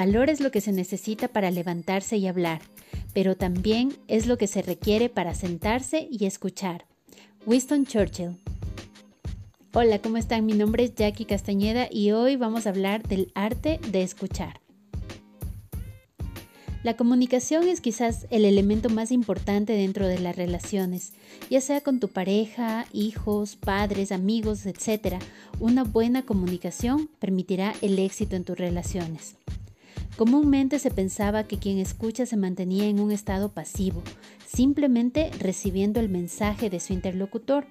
Valor es lo que se necesita para levantarse y hablar, pero también es lo que se requiere para sentarse y escuchar. Winston Churchill. Hola, ¿cómo están? Mi nombre es Jackie Castañeda y hoy vamos a hablar del arte de escuchar. La comunicación es quizás el elemento más importante dentro de las relaciones, ya sea con tu pareja, hijos, padres, amigos, etc. Una buena comunicación permitirá el éxito en tus relaciones. Comúnmente se pensaba que quien escucha se mantenía en un estado pasivo, simplemente recibiendo el mensaje de su interlocutor.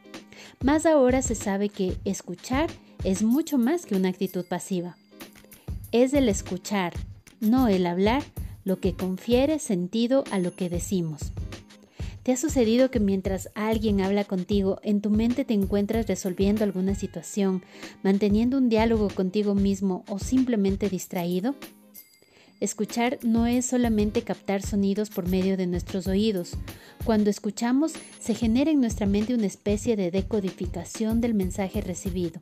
Más ahora se sabe que escuchar es mucho más que una actitud pasiva. Es el escuchar, no el hablar, lo que confiere sentido a lo que decimos. ¿Te ha sucedido que mientras alguien habla contigo, en tu mente te encuentras resolviendo alguna situación, manteniendo un diálogo contigo mismo o simplemente distraído? Escuchar no es solamente captar sonidos por medio de nuestros oídos. Cuando escuchamos, se genera en nuestra mente una especie de decodificación del mensaje recibido.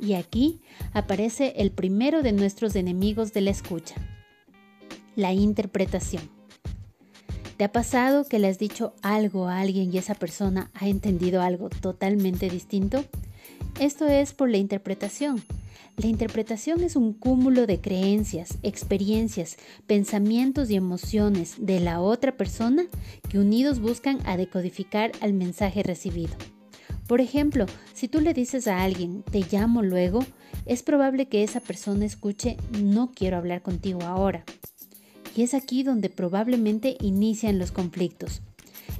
Y aquí aparece el primero de nuestros enemigos de la escucha, la interpretación. ¿Te ha pasado que le has dicho algo a alguien y esa persona ha entendido algo totalmente distinto? Esto es por la interpretación. La interpretación es un cúmulo de creencias, experiencias, pensamientos y emociones de la otra persona que unidos buscan a decodificar al mensaje recibido. Por ejemplo, si tú le dices a alguien te llamo luego, es probable que esa persona escuche no quiero hablar contigo ahora. Y es aquí donde probablemente inician los conflictos.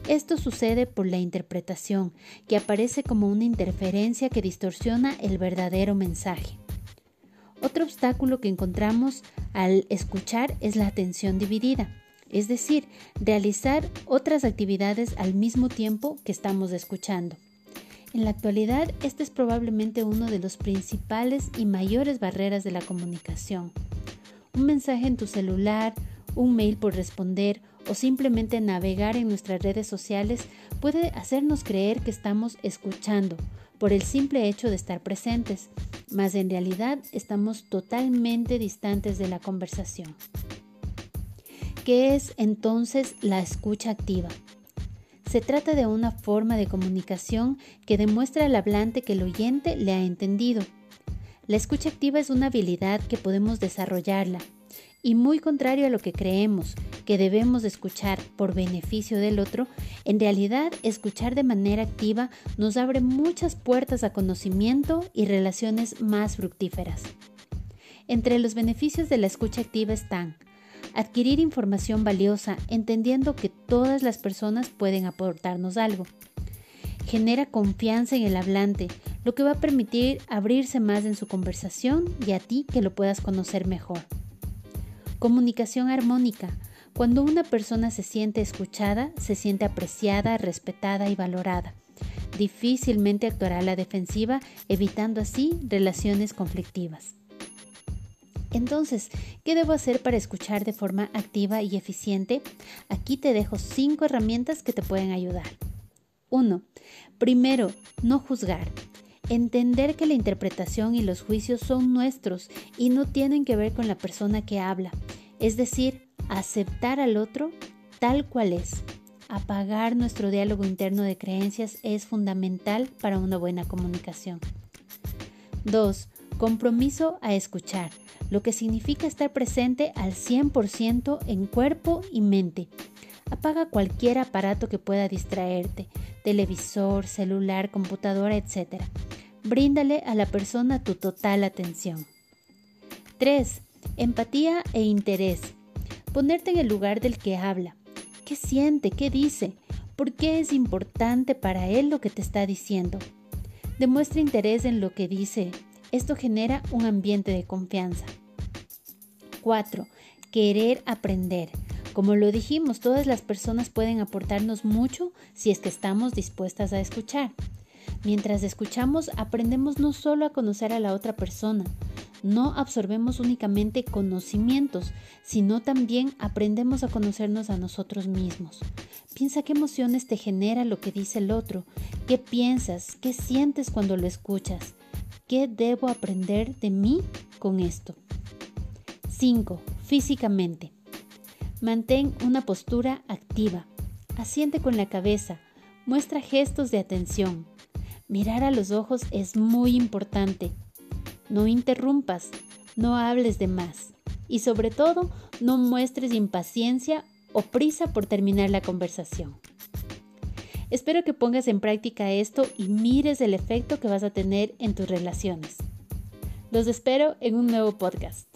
Esto sucede por la interpretación, que aparece como una interferencia que distorsiona el verdadero mensaje. Otro obstáculo que encontramos al escuchar es la atención dividida, es decir, realizar otras actividades al mismo tiempo que estamos escuchando. En la actualidad, este es probablemente uno de los principales y mayores barreras de la comunicación. Un mensaje en tu celular, un mail por responder o simplemente navegar en nuestras redes sociales puede hacernos creer que estamos escuchando por el simple hecho de estar presentes, mas en realidad estamos totalmente distantes de la conversación. ¿Qué es entonces la escucha activa? Se trata de una forma de comunicación que demuestra al hablante que el oyente le ha entendido. La escucha activa es una habilidad que podemos desarrollarla y muy contrario a lo que creemos que debemos escuchar por beneficio del otro, en realidad escuchar de manera activa nos abre muchas puertas a conocimiento y relaciones más fructíferas. Entre los beneficios de la escucha activa están adquirir información valiosa entendiendo que todas las personas pueden aportarnos algo. Genera confianza en el hablante, lo que va a permitir abrirse más en su conversación y a ti que lo puedas conocer mejor. Comunicación armónica. Cuando una persona se siente escuchada, se siente apreciada, respetada y valorada. Difícilmente actuará a la defensiva, evitando así relaciones conflictivas. Entonces, ¿qué debo hacer para escuchar de forma activa y eficiente? Aquí te dejo cinco herramientas que te pueden ayudar. 1. Primero, no juzgar. Entender que la interpretación y los juicios son nuestros y no tienen que ver con la persona que habla. Es decir, aceptar al otro tal cual es. Apagar nuestro diálogo interno de creencias es fundamental para una buena comunicación. 2. Compromiso a escuchar, lo que significa estar presente al 100% en cuerpo y mente. Apaga cualquier aparato que pueda distraerte, televisor, celular, computadora, etc. Bríndale a la persona tu total atención. 3. Empatía e interés. Ponerte en el lugar del que habla. ¿Qué siente? ¿Qué dice? ¿Por qué es importante para él lo que te está diciendo? Demuestra interés en lo que dice. Esto genera un ambiente de confianza. 4. Querer aprender. Como lo dijimos, todas las personas pueden aportarnos mucho si es que estamos dispuestas a escuchar. Mientras escuchamos, aprendemos no solo a conocer a la otra persona, no absorbemos únicamente conocimientos, sino también aprendemos a conocernos a nosotros mismos. Piensa qué emociones te genera lo que dice el otro, qué piensas, qué sientes cuando lo escuchas, qué debo aprender de mí con esto. 5. físicamente. Mantén una postura activa. Asiente con la cabeza. Muestra gestos de atención. Mirar a los ojos es muy importante. No interrumpas, no hables de más y sobre todo no muestres impaciencia o prisa por terminar la conversación. Espero que pongas en práctica esto y mires el efecto que vas a tener en tus relaciones. Los espero en un nuevo podcast.